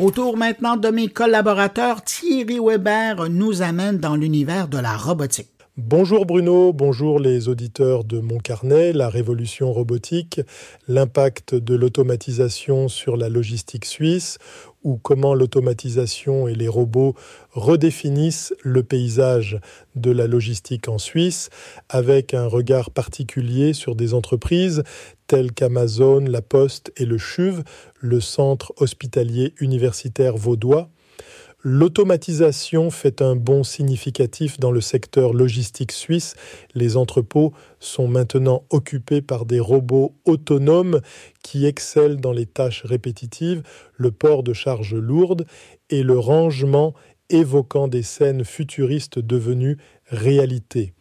Autour maintenant de mes collaborateurs, Thierry Weber nous amène dans l'univers de la robotique. Bonjour Bruno, bonjour les auditeurs de mon carnet, la révolution robotique, l'impact de l'automatisation sur la logistique suisse ou comment l'automatisation et les robots redéfinissent le paysage de la logistique en Suisse avec un regard particulier sur des entreprises telles qu'Amazon, La Poste et le CHUV, le centre hospitalier universitaire vaudois. L'automatisation fait un bond significatif dans le secteur logistique suisse. Les entrepôts sont maintenant occupés par des robots autonomes qui excellent dans les tâches répétitives, le port de charges lourdes et le rangement évoquant des scènes futuristes devenues réalité.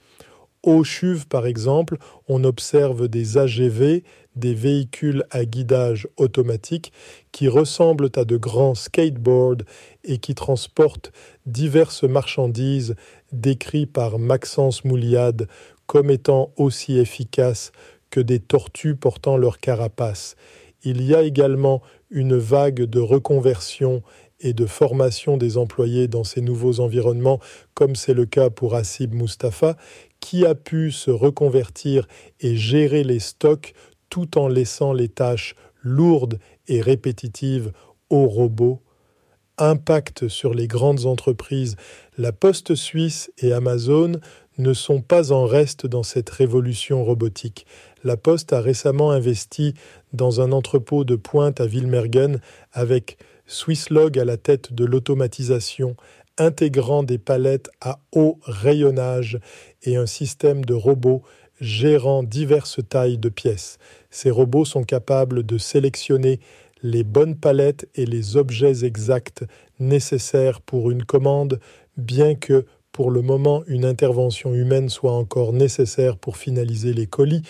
Au CHUV, par exemple, on observe des AGV, des véhicules à guidage automatique qui ressemblent à de grands skateboards et qui transportent diverses marchandises décrits par Maxence Mouliade comme étant aussi efficaces que des tortues portant leur carapace. Il y a également une vague de reconversion et de formation des employés dans ces nouveaux environnements, comme c'est le cas pour Assib Mustafa, qui a pu se reconvertir et gérer les stocks tout en laissant les tâches lourdes et répétitives aux robots. Impact sur les grandes entreprises, la Poste suisse et Amazon ne sont pas en reste dans cette révolution robotique. La Poste a récemment investi dans un entrepôt de pointe à Wilmergen avec Swisslog à la tête de l'automatisation, intégrant des palettes à haut rayonnage et un système de robots gérant diverses tailles de pièces. Ces robots sont capables de sélectionner les bonnes palettes et les objets exacts nécessaires pour une commande, bien que pour le moment une intervention humaine soit encore nécessaire pour finaliser les colis.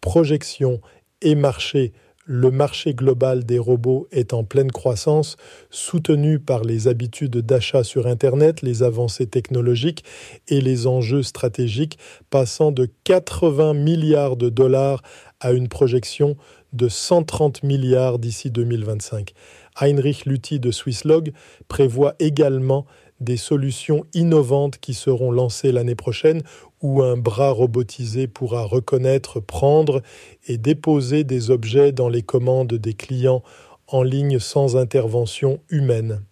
Projection et marché le marché global des robots est en pleine croissance, soutenu par les habitudes d'achat sur Internet, les avancées technologiques et les enjeux stratégiques, passant de 80 milliards de dollars à une projection de 130 milliards d'ici 2025. Heinrich Luthi de Swisslog prévoit également des solutions innovantes qui seront lancées l'année prochaine où un bras robotisé pourra reconnaître, prendre et déposer des objets dans les commandes des clients en ligne sans intervention humaine.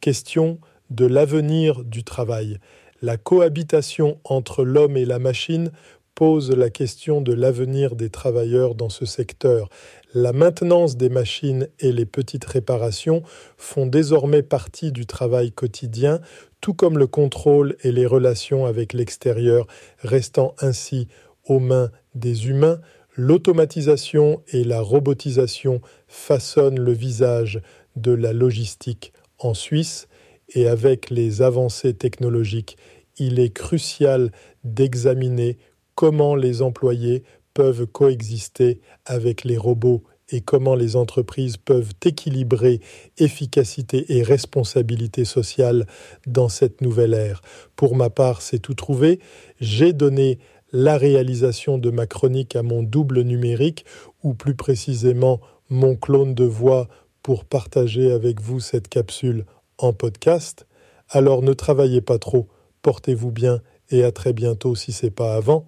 Question de l'avenir du travail. La cohabitation entre l'homme et la machine pose la question de l'avenir des travailleurs dans ce secteur. La maintenance des machines et les petites réparations font désormais partie du travail quotidien, tout comme le contrôle et les relations avec l'extérieur, restant ainsi aux mains des humains, l'automatisation et la robotisation façonnent le visage de la logistique en Suisse et avec les avancées technologiques, il est crucial d'examiner comment les employés peuvent coexister avec les robots et comment les entreprises peuvent équilibrer efficacité et responsabilité sociale dans cette nouvelle ère. Pour ma part, c'est tout trouvé. J'ai donné la réalisation de ma chronique à mon double numérique, ou plus précisément mon clone de voix pour partager avec vous cette capsule en podcast. Alors ne travaillez pas trop, portez-vous bien et à très bientôt si c'est pas avant.